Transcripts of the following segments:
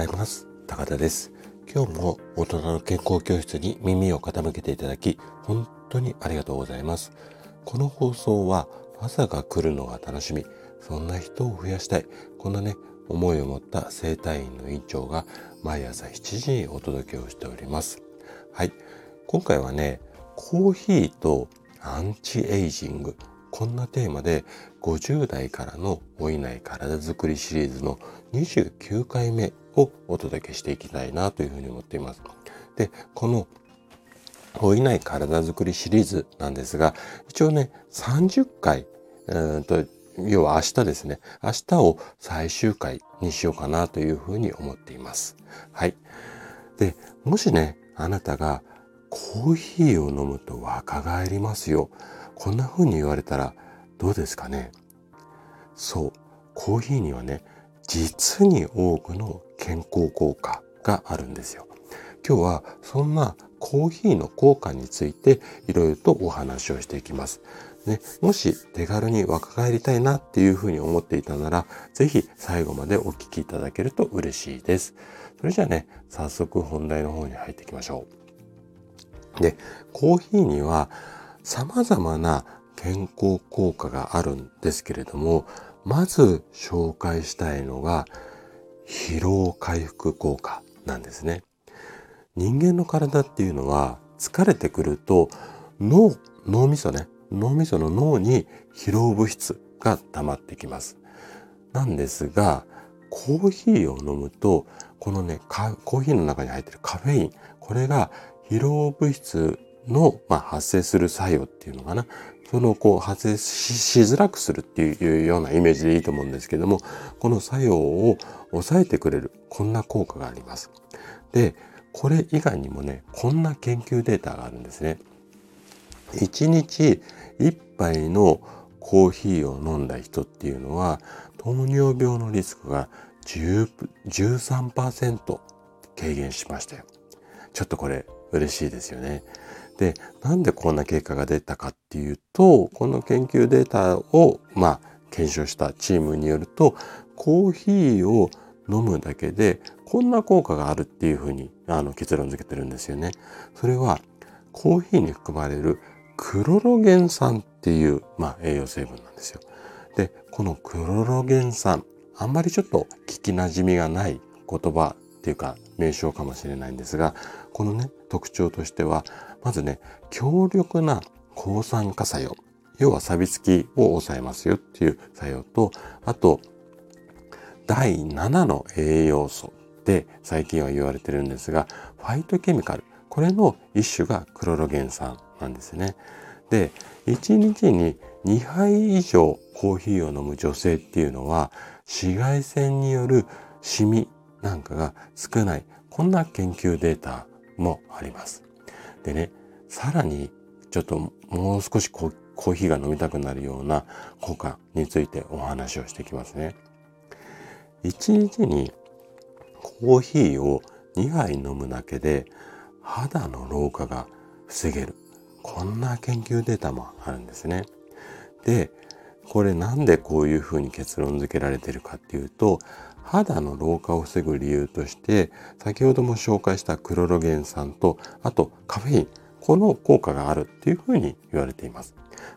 ざいます。高田です。今日も大人の健康教室に耳を傾けていただき本当にありがとうございます。この放送は朝が来るのが楽しみそんな人を増やしたいこんなね思いを持った生体院の院長が毎朝7時にお届けをしております。はい。今回はねコーヒーとアンチエイジングこんなテーマで50代からの老いない体づくりシリーズの29回目をお届けしていきたいなというふうに思っています。で、この老いない体づくりシリーズなんですが、一応ね、30回、うんと要は明日ですね。明日を最終回にしようかなというふうに思っています。はい。で、もしね、あなたがコーヒーを飲むと若返りますよ。こんな風に言われたらどうですかねそう、コーヒーにはね、実に多くの健康効果があるんですよ。今日はそんなコーヒーの効果についていろいろとお話をしていきます。ね、もし手軽に若返りたいなっていうふうに思っていたなら、ぜひ最後までお聞きいただけると嬉しいです。それじゃあね、早速本題の方に入っていきましょう。で、コーヒーには様々な健康効果があるんですけれども、まず紹介したいのが疲労回復効果なんですね。人間の体っていうのは疲れてくると脳、脳みそね、脳みその脳に疲労物質が溜まってきます。なんですが、コーヒーを飲むと、このね、コーヒーの中に入ってるカフェイン、これが疲労物質の、まあ、発生する作用っていうのかな。そのこう発生しづらくするっていうようなイメージでいいと思うんですけども、この作用を抑えてくれる、こんな効果があります。で、これ以外にもね、こんな研究データがあるんですね。1日1杯のコーヒーを飲んだ人っていうのは、糖尿病のリスクが13%軽減しましたよ。ちょっとこれ嬉しいですよね。で、なんでこんな結果が出たかっていうと、この研究データを、まあ、検証したチームによると、コーヒーを飲むだけで、こんな効果があるっていうふうにあの結論付けてるんですよね。それは、コーヒーに含まれるクロロゲン酸っていう、まあ、栄養成分なんですよ。で、このクロロゲン酸、あんまりちょっと聞き馴染みがない言葉っていうか名称かもしれないんですが、このね、特徴としては、まずね、強力な抗酸化作用。要は錆びつきを抑えますよっていう作用と、あと、第7の栄養素で最近は言われてるんですが、ファイトケミカル。これの一種がクロロゲン酸なんですね。で、1日に2杯以上コーヒーを飲む女性っていうのは、紫外線によるシミなんかが少ない。こんな研究データもあります。でね、さらにちょっともう少しコーヒーが飲みたくなるような効果についてお話をしていきますね。1日にコーヒーを2杯飲むだけで肌の老化が防げる。こんな研究データもあるんですね。で、これなんでこういうふうに結論付けられてるかっていうと、肌の老化を防ぐ理由として、先ほども紹介したクロロゲン酸と、あとカフェイン、この効果があるっていうふうに言われています。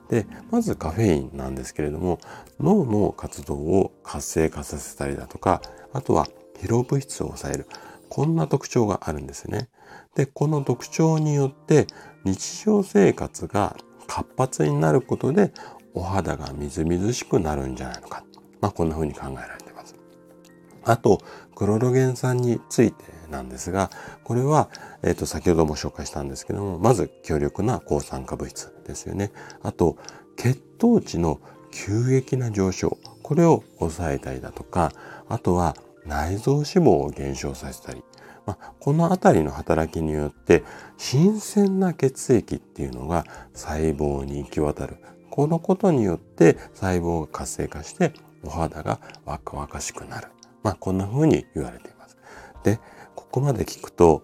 で、まずカフェインなんですけれども、脳の活動を活性化させたりだとか、あとは疲労物質を抑える。こんな特徴があるんですね。で、この特徴によって日常生活が活発になることでお肌がみずみずしくなるんじゃないのか。まあこんな風に考えられています。あと、クロロゲン酸についてなんですが、これは、えっ、ー、と、先ほども紹介したんですけども、まず強力な抗酸化物質ですよね。あと、血糖値の急激な上昇。これを抑えたりだとか、あとは内臓脂肪を減少させたり、まあ、このあたりの働きによって新鮮な血液っていうのが細胞に行き渡るこのことによって細胞が活性化してお肌が若々しくなる。まあこんな風に言われています。で、ここまで聞くと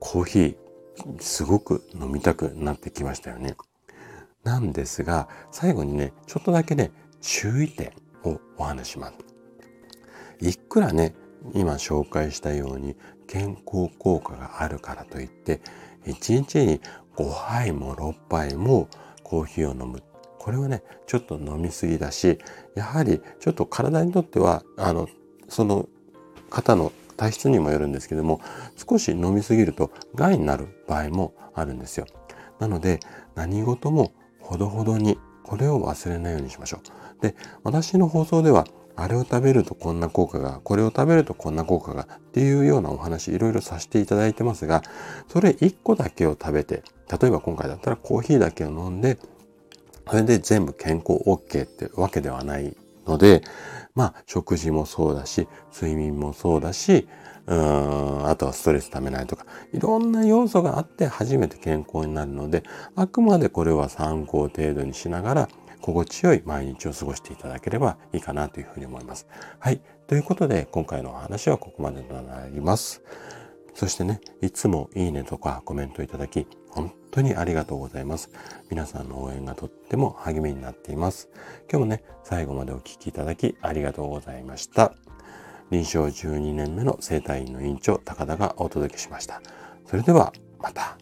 コーヒーすごく飲みたくなってきましたよね。なんですが、最後にね、ちょっとだけね、注意点をお話します。いくらね、今紹介したように健康効果があるからといって1日に5杯も6杯もコーヒーを飲むこれはねちょっと飲みすぎだしやはりちょっと体にとってはあのその方の体質にもよるんですけども少し飲みすぎると害になる場合もあるんですよ。なので何事もほどほどにこれを忘れないようにしましょう。で私の放送ではあれを食べるとこんな効果が、これを食べるとこんな効果がっていうようなお話いろいろさせていただいてますが、それ1個だけを食べて、例えば今回だったらコーヒーだけを飲んで、それで全部健康 OK ってわけではないので、まあ食事もそうだし、睡眠もそうだし、うーんあとはストレスためないとか、いろんな要素があって初めて健康になるので、あくまでこれは参考程度にしながら、心地よい毎日を過ごしていただければいいかなというふうに思います。はい。ということで、今回のお話はここまでとなります。そしてね、いつもいいねとかコメントいただき、当にありがとうございます。皆さんの応援がとっても励みになっています。今日もね、最後までお聴きいただきありがとうございました。臨床12年目の生体院の院長、高田がお届けしました。それでは、また。